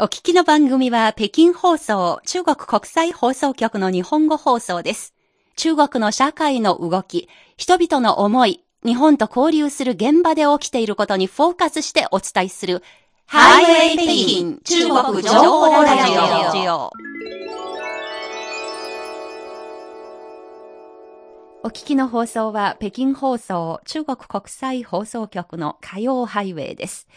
お聞きの番組は北京放送、中国国際放送局の日本語放送です。中国の社会の動き、人々の思い、日本と交流する現場で起きていることにフォーカスしてお伝えする、ハイウェイ北京中国情報ラジオ。お聞きの放送は北京放送中国国際放送局の火曜ハイウェイです。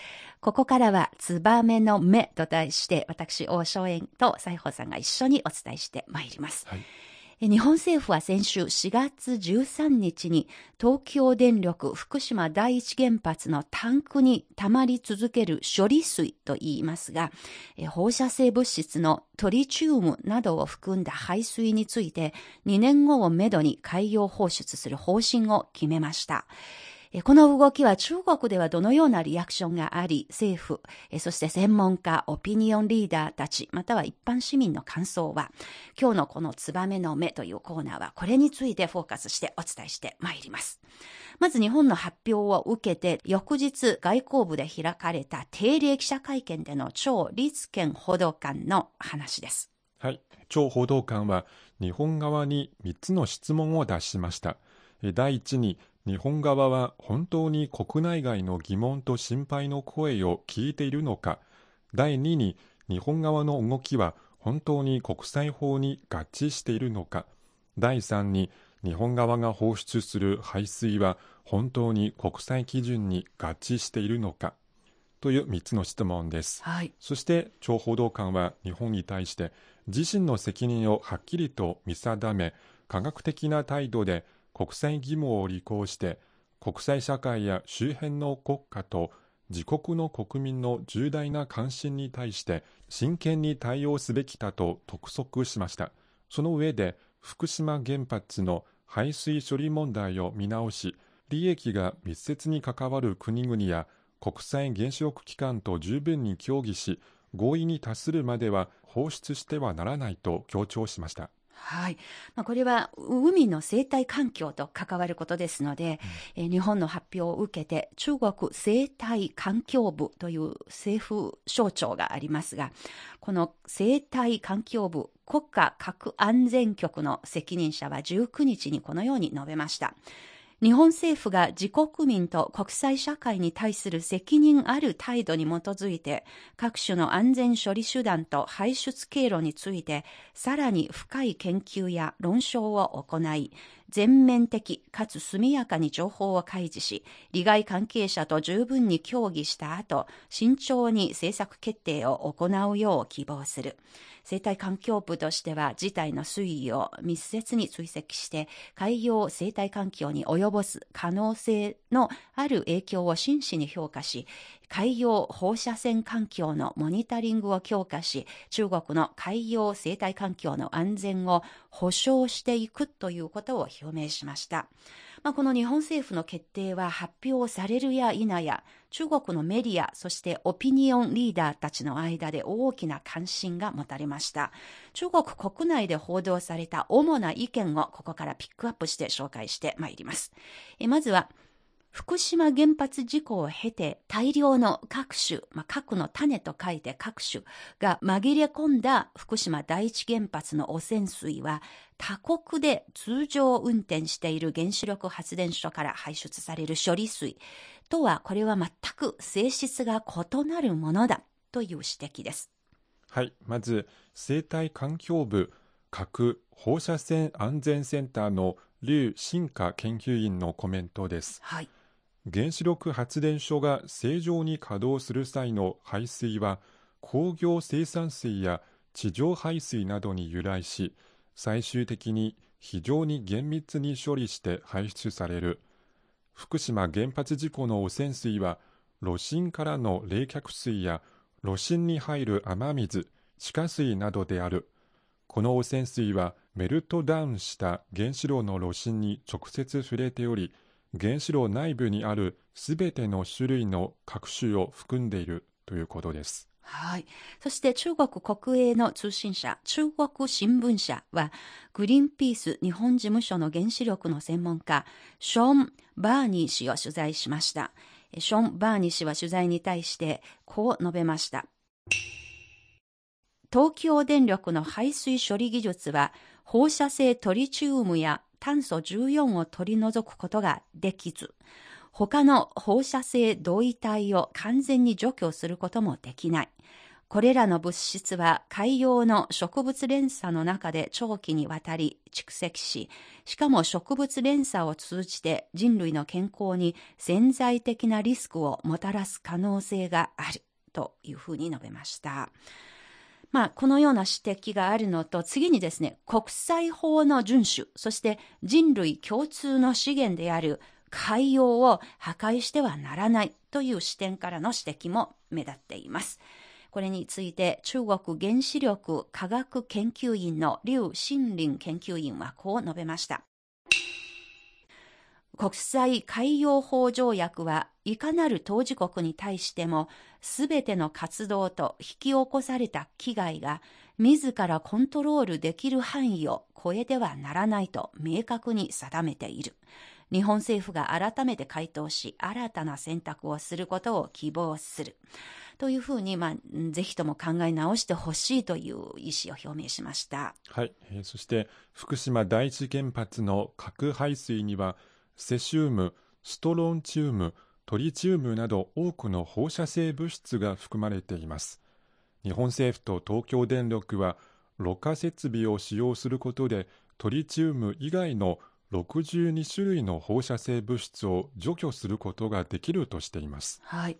ここからは、ツバメの目と題して、私、大正園と西宝さんが一緒にお伝えしてまいります。はい日本政府は先週4月13日に東京電力福島第一原発のタンクに溜まり続ける処理水と言いますが、放射性物質のトリチウムなどを含んだ排水について2年後をめどに海洋放出する方針を決めました。この動きは中国ではどのようなリアクションがあり、政府、そして専門家、オピニオンリーダーたち、または一般市民の感想は、今日のこのツバメの目というコーナーは、これについてフォーカスしてお伝えしてまいります。まず日本の発表を受けて、翌日外交部で開かれた定例記者会見での張立憲報道官の話です。はい。張報道官は日本側に3つの質問を出しました。第一に、日本側は本当に国内外の疑問と心配の声を聞いているのか、第2に日本側の動きは本当に国際法に合致しているのか、第3に日本側が放出する排水は本当に国際基準に合致しているのか、という3つの質問です。はい、そして、張報道官は日本に対して自身の責任をはっきりと見定め、科学的な態度で国際義務を履行して国際社会や周辺の国家と自国の国民の重大な関心に対して真剣に対応すべきだと督促しました。その上で福島原発の排水処理問題を見直し利益が密接に関わる国々や国際原子力機関と十分に協議し合意に達するまでは放出してはならないと強調しました。はい。まあ、これは海の生態環境と関わることですので、うん、え日本の発表を受けて中国生態環境部という政府省庁がありますが、この生態環境部国家核安全局の責任者は19日にこのように述べました。日本政府が自国民と国際社会に対する責任ある態度に基づいて、各種の安全処理手段と排出経路について、さらに深い研究や論証を行い、全面的かつ速やかに情報を開示し、利害関係者と十分に協議した後、慎重に政策決定を行うよう希望する。生態環境部としては事態の推移を密接に追跡して海洋生態環境に及ぼす可能性のある影響を真摯に評価し海洋放射線環境のモニタリングを強化し中国の海洋生態環境の安全を保障していくということを表明しました。まあ、この日本政府の決定は発表されるや否や、中国のメディア、そしてオピニオンリーダーたちの間で大きな関心が持たれました。中国国内で報道された主な意見をここからピックアップして紹介してまいります。えまずは、福島原発事故を経て大量の各種、まあ、核の種と書いて各種が紛れ込んだ福島第一原発の汚染水は他国で通常運転している原子力発電所から排出される処理水とはこれは全く性質が異なるものだという指摘です。はい、まず生態環境部核放射線安全センターの劉進化研究員のコメントです。はい。原子力発電所が正常に稼働する際の排水は工業生産水や地上排水などに由来し最終的に非常に厳密に処理して排出される。福島原発事故の汚染水は炉心からの冷却水や炉心に入る雨水地下水などである。この汚染水はメルトダウンした原子炉の炉心に直接触れており原子炉内部にあるすべての種類の核種を含んでいるということです。はい。そして中国国営の通信社、中国新聞社は、グリーンピース日本事務所の原子力の専門家、ショーン・バーニー氏を取材しました。ショーン・バーニー氏は取材に対して、こう述べました。東京電力の排水処理技術は放射性トリチウムや炭素14を取り除くことができず、他の放射性同位体を完全に除去することもできない。これらの物質は海洋の植物連鎖の中で長期にわたり蓄積し、しかも植物連鎖を通じて人類の健康に潜在的なリスクをもたらす可能性があるというふうに述べました。まあ、このような指摘があるのと、次にですね、国際法の遵守、そして人類共通の資源である海洋を破壊してはならないという視点からの指摘も目立っています。これについて中国原子力科学研究院の劉新林研究員はこう述べました。国際海洋法条約はいかなる当事国に対してもすべての活動と引き起こされた危害が自らコントロールできる範囲を超えてはならないと明確に定めている。日本政府が改めて回答し新たな選択をすることを希望する。というふうに、まあ、ぜひとも考え直してほしいという意思を表明しました。はい、そして福島第一原発の核排水にはセシウム、ストロンチウム、トリチウムなど多くの放射性物質が含まれています。日本政府と東京電力はろ過設備を使用することでトリチウム以外の62種類の放射性物質を除去することができるとしています。はい、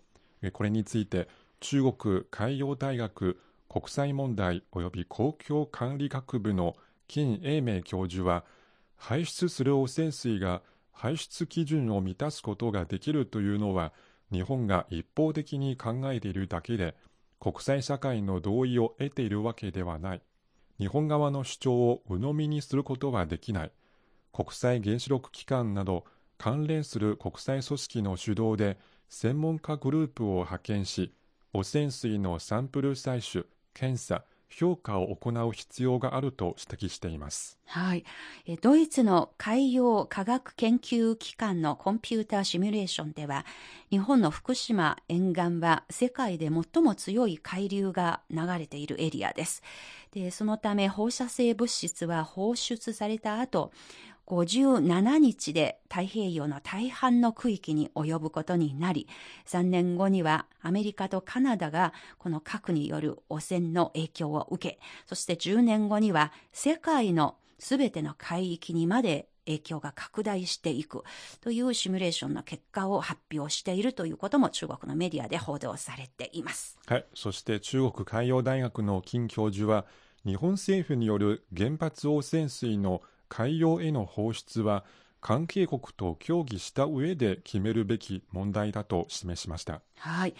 これについて中国海洋大学国際問題及び公共管理学部の金英明教授は排出する汚染水が排出基準を満たすことができるというのは日本が一方的に考えているだけで国際社会の同意を得ているわけではない。日本側の主張を鵜呑みにすることはできない。国際原子力機関など関連する国際組織の主導で専門家グループを派遣し汚染水のサンプル採取、検査、評価を行う必要があると指摘しています。はい。ドイツの海洋科学研究機関のコンピューターシミュレーションでは、日本の福島沿岸は世界で最も強い海流が流れているエリアです。で、そのため放射性物質は放出された後、57日で太平洋の大半の区域に及ぶことになり、3年後にはアメリカとカナダがこの核による汚染の影響を受け、そして10年後には世界のすべての海域にまで影響が拡大していくというシミュレーションの結果を発表しているということも中国のメディアで報道されています。はい。そして中国海洋大学の金教授は日本政府による原発汚染水の海洋への放出は関係国と協議した上で決めるべき問題だと示しました。はい。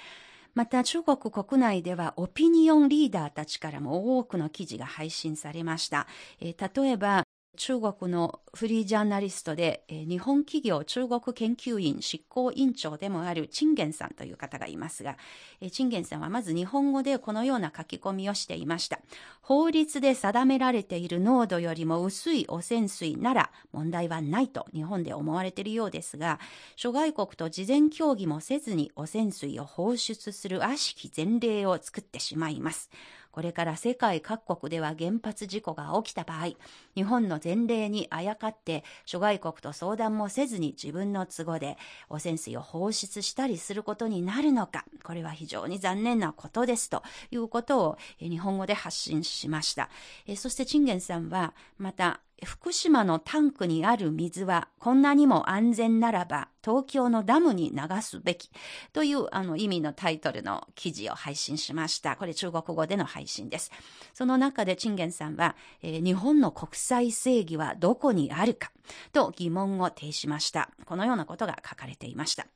また中国国内ではオピニオンリーダーたちからも多くの記事が配信されました。えー、例えば中国のフリージャーナリストで、日本企業中国研究院執行委員長でもあるチンゲンさんという方がいますが、えー、チンゲンさんはまず日本語でこのような書き込みをしていました。法律で定められている濃度よりも薄い汚染水なら問題はないと日本で思われているようですが、諸外国と事前協議もせずに汚染水を放出する悪しき前例を作ってしまいます。これから世界各国では原発事故が起きた場合、日本の前例にあやかって諸外国と相談もせずに自分の都合で汚染水を放出したりすることになるのか、これは非常に残念なことですということを日本語で発信しました。そしてチンゲンさんはまた福島のタンクにある水はこんなにも安全ならば東京のダムに流すべきというあの意味のタイトルの記事を配信しました。これ中国語での配信です。その中でチンゲンさんは、えー、日本の国際正義はどこにあるかと疑問を呈しました。このようなことが書かれていました。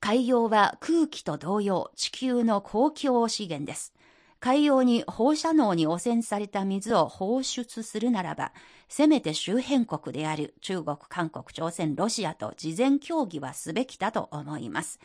海洋は空気と同様地球の公共資源です。海洋に放射能に汚染された水を放出するならば、せめて周辺国である中国、韓国、朝鮮、ロシアと事前協議はすべきだと思います。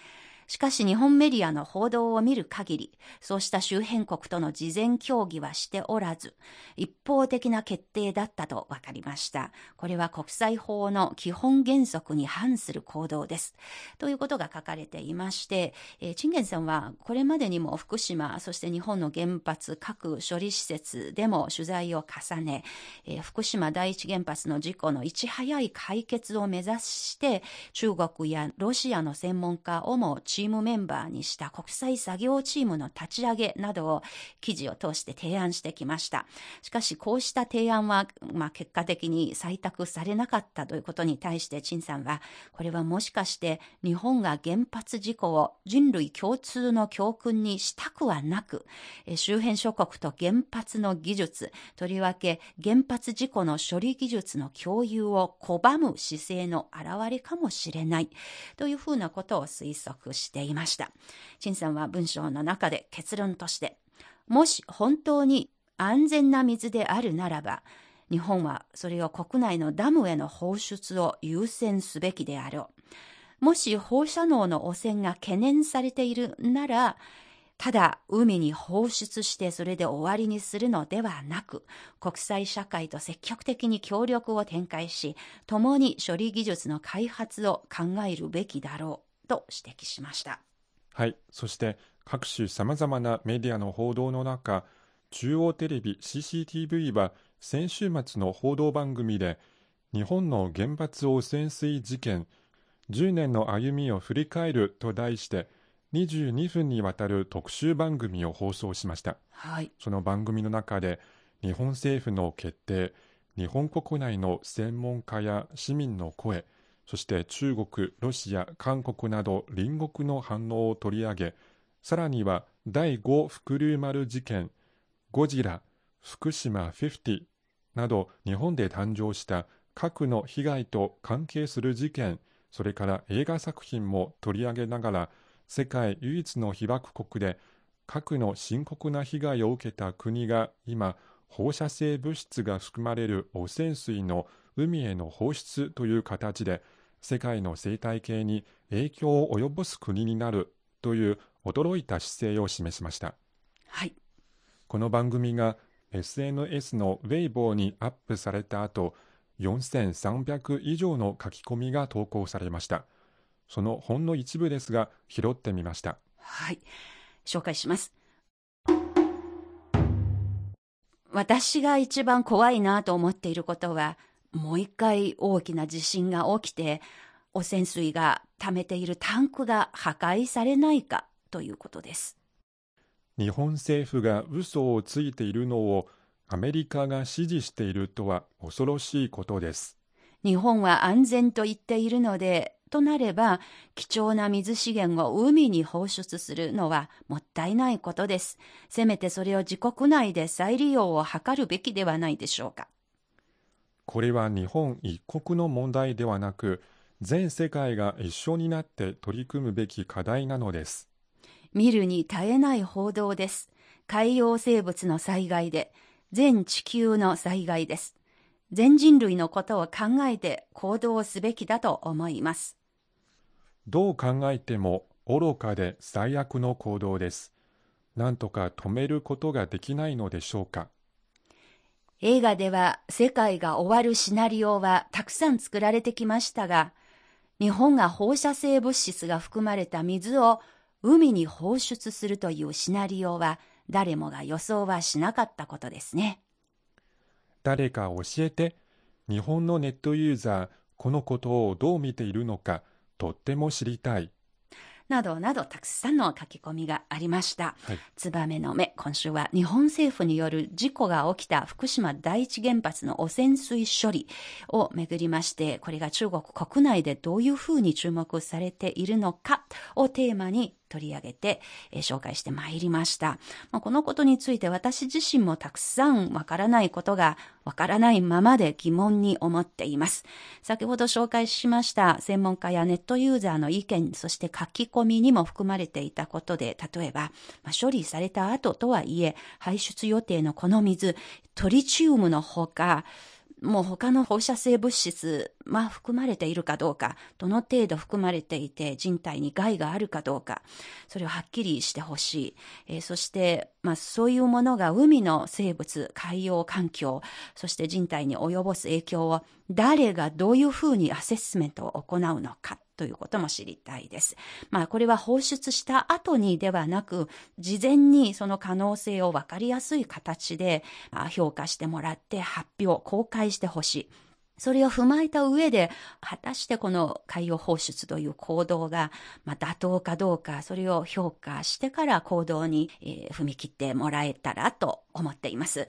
しかし日本メディアの報道を見る限り、そうした周辺国との事前協議はしておらず、一方的な決定だったと分かりました。これは国際法の基本原則に反する行動です。ということが書かれていまして、えー、チンゲンさんはこれまでにも福島、そして日本の原発各処理施設でも取材を重ね、えー、福島第一原発の事故のいち早い解決を目指して、中国やロシアの専門家をもチームメンバーにした国際作業チームの立ち上げなどを記事を通して提案してきました。しかしこうした提案は、まあ、結果的に採択されなかったということに対して陳さんは、これはもしかして日本が原発事故を人類共通の教訓にしたくはなく、周辺諸国と原発の技術、とりわけ原発事故の処理技術の共有を拒む姿勢の表れかもしれないというふうなことを推測していました。陳さんは文章の中で結論として、もし本当に安全な水であるならば、日本はそれを国内のダムへの放出を優先すべきであろう。もし放射能の汚染が懸念されているなら、ただ海に放出してそれで終わりにするのではなく、国際社会と積極的に協力を展開し、共に処理技術の開発を考えるべきだろうと指摘しました。はい、そして各種さまざまなメディアの報道の中、中央テレビ CCTV は先週末の報道番組で、日本の原発汚染水事件、10年の歩みを振り返ると題して、22分にわたる特集番組を放送しました、はい、その番組の中で日本政府の決定日本国内の専門家や市民の声そして中国、ロシア、韓国など隣国の反応を取り上げさらには第5福竜丸事件ゴジラ、福島50など日本で誕生した核の被害と関係する事件それから映画作品も取り上げながら世界唯一の被爆国で核の深刻な被害を受けた国が今放射性物質が含まれる汚染水の海への放出という形で世界の生態系に影響を及ぼす国になるという驚いた姿勢を示しました、はい、この番組が SNS のウェイボーにアップされた後4300以上の書き込みが投稿されました。そのほんの一部ですが拾ってみました。はい。紹介します。私が一番怖いなと思っていることはもう一回大きな地震が起きて汚染水が溜めているタンクが破壊されないかということです日本政府が嘘をついているのをアメリカが支持しているとは恐ろしいことです日本は安全と言っているのでとなれば、貴重な水資源を海に放出するのはもったいないことです。せめてそれを自国内で再利用を図るべきではないでしょうか。これは日本一国の問題ではなく、全世界が一緒になって取り組むべき課題なのです。見るに耐えない報道です。海洋生物の災害で、全地球の災害です。全人類のことを考えて行動すべきだと思います。どう考えても愚かで最悪の行動です。なんとか止めることができないのでしょうか。映画では世界が終わるシナリオはたくさん作られてきましたが、日本が放射性物質が含まれた水を海に放出するというシナリオは誰もが予想はしなかったことですね。誰か教えて、日本のネットユーザー、このことをどう見ているのか、とっても知りたい。などなどたくさんの書き込みがありました。はい、ツバメの目、今週は日本政府による事故が起きた福島第一原発の汚染水処理をめぐりまして、これが中国国内でどういうふうに注目されているのかをテーマに取り上げて、えー、紹介してまいりました。まあ、このことについて私自身もたくさんわからないことがわからないままで疑問に思っています。先ほど紹介しました専門家やネットユーザーの意見、そして書き込みにも含まれていたことで、例えば、まあ、処理された後とはいえ、排出予定のこの水、トリチウムのほか、もう他の放射性物質、まあ含まれているかどうか、どの程度含まれていて人体に害があるかどうか、それをはっきりしてほしい。えー、そして、まあそういうものが海の生物、海洋環境、そして人体に及ぼす影響を誰がどういうふうにアセスメントを行うのか。ということも知りたいです。まあこれは放出した後にではなく、事前にその可能性を分かりやすい形で評価してもらって発表、公開してほしい。それを踏まえた上で、果たしてこの海洋放出という行動が、まあ、妥当かどうか、それを評価してから行動に、えー、踏み切ってもらえたらと思っています。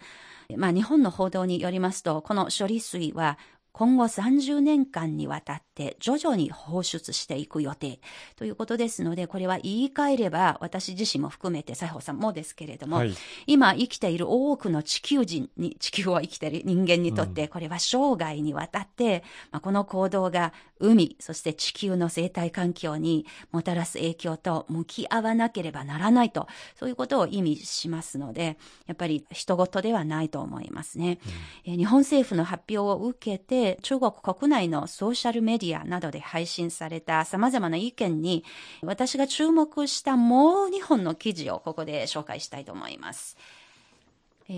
まあ、日本の報道によりますと、この処理水は今後30年間にわたって徐々に放出していく予定ということですので、これは言い換えれば、私自身も含めて、西郷さんもですけれども、はい、今生きている多くの地球人に、地球を生きている人間にとって、これは生涯にわたって、まあ、この行動が海、そして地球の生態環境にもたらす影響と向き合わなければならないと、そういうことを意味しますので、やっぱり人事ではないと思いますね。うん、日本政府の発表を受けて、中国国内のソーシャルメディアなどで配信された様々な意見に、私が注目したもう2本の記事をここで紹介したいと思います。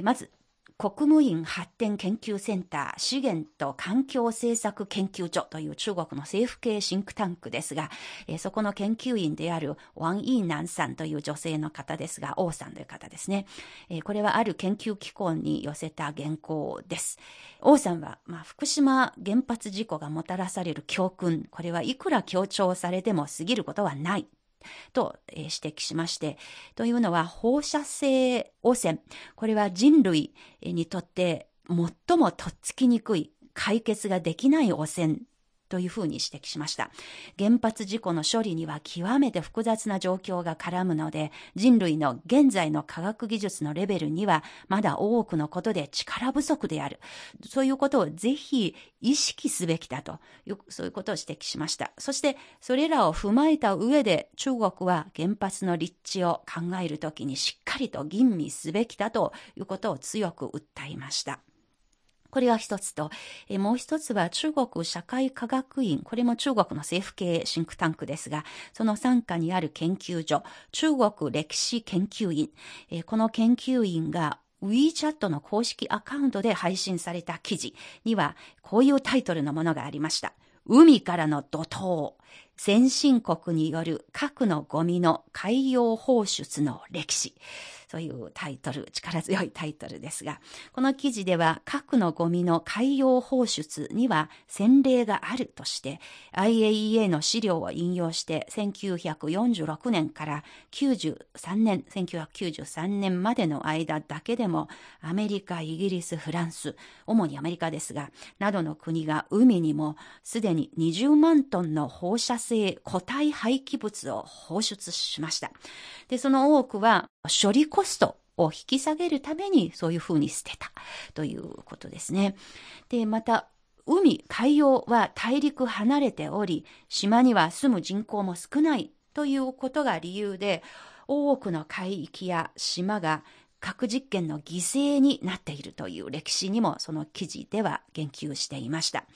まず、国務院発展研究センター資源と環境政策研究所という中国の政府系シンクタンクですが、えそこの研究員であるワン・イーナンさんという女性の方ですが、王さんという方ですね。えこれはある研究機構に寄せた原稿です。王さんは、まあ、福島原発事故がもたらされる教訓、これはいくら強調されても過ぎることはないと指摘しまして、というのは放射性汚染、これは人類にとって最もとっつきにくい解決ができない汚染というふうに指摘しました。原発事故の処理には極めて複雑な状況が絡むので、人類の現在の科学技術のレベルにはまだ多くのことで力不足である。そういうことをぜひ意識すべきだとそういうことを指摘しました。そして、それらを踏まえた上で、中国は原発の立地を考えるときにしっかりと吟味すべきだということを強く訴えました。これが一つと、えもう一つは中国社会科学院、これも中国の政府系シンクタンクですが、その傘下にある研究所、中国歴史研究院、えこの研究員が WeChat の公式アカウントで配信された記事には、こういうタイトルのものがありました。海からの怒涛、先進国による核のゴミの海洋放出の歴史。そういうタイトル、力強いタイトルですが、この記事では核のゴミの海洋放出には先例があるとして、IAEA の資料を引用して1946年から93年、1993年までの間だけでもアメリカ、イギリス、フランス、主にアメリカですが、などの国が海にもすでに20万トンの放射性固体廃棄物を放出しました。で、その多くは処理コストを引き下げるためにそういうふうに捨てたということですね。で、また、海、海洋は大陸離れており、島には住む人口も少ないということが理由で、多くの海域や島が核実験の犠牲になっているという歴史にもその記事では言及していました。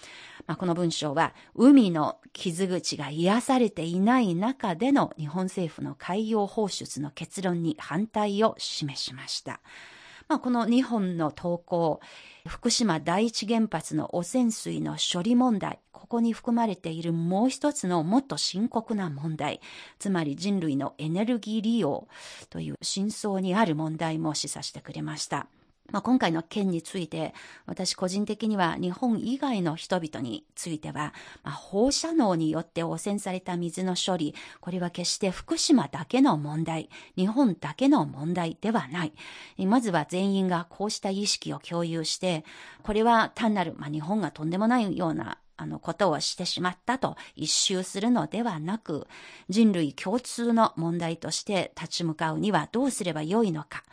まあ、この文章は海の傷口が癒されていない中での日本政府の海洋放出の結論に反対を示しました。まあ、この2本の投稿、福島第一原発の汚染水の処理問題、ここに含まれているもう一つのもっと深刻な問題、つまり人類のエネルギー利用という真相にある問題も示唆してくれました。まあ、今回の件について、私個人的には日本以外の人々については、まあ、放射能によって汚染された水の処理、これは決して福島だけの問題、日本だけの問題ではない。まずは全員がこうした意識を共有して、これは単なる、まあ、日本がとんでもないようなあの、ことをしてしまったと一周するのではなく、人類共通の問題として立ち向かうにはどうすればよいのか。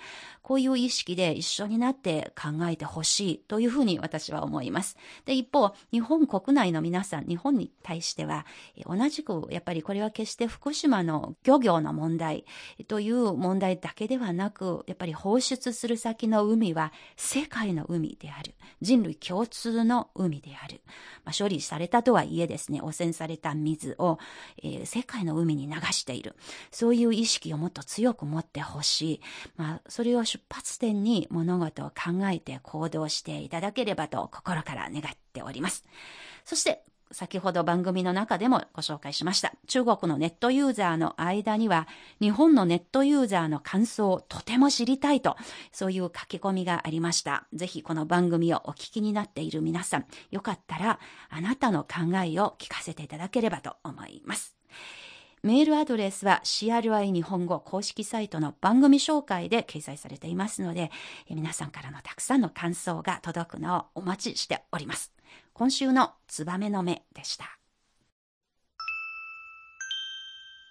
こういう意識で一緒になって考えてほしいというふうに私は思います。で、一方、日本国内の皆さん、日本に対しては、同じく、やっぱりこれは決して福島の漁業の問題という問題だけではなく、やっぱり放出する先の海は世界の海である。人類共通の海である。まあ、処理されたとはいえですね、汚染された水を、えー、世界の海に流している。そういう意識をもっと強く持ってほしい。まあ、それを出発点に物事を考えて行動していただければと心から願っております。そして、先ほど番組の中でもご紹介しました。中国のネットユーザーの間には、日本のネットユーザーの感想をとても知りたいと、そういう書き込みがありました。ぜひこの番組をお聞きになっている皆さん、よかったら、あなたの考えを聞かせていただければと思います。メールアドレスは CRI 日本語公式サイトの番組紹介で掲載されていますので、皆さんからのたくさんの感想が届くのをお待ちしております。今週のツバメの目でした。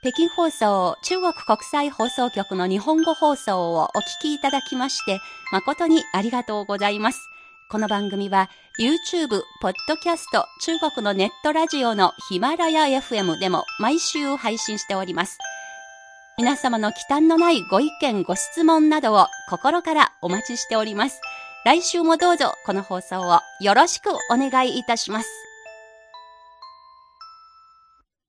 北京放送中国国際放送局の日本語放送をお聞きいただきまして誠にありがとうございます。この番組は YouTube、ポッドキャスト、中国のネットラジオのヒマラヤ FM でも毎週配信しております。皆様の忌憚のないご意見、ご質問などを心からお待ちしております。来週もどうぞこの放送をよろしくお願いいたします。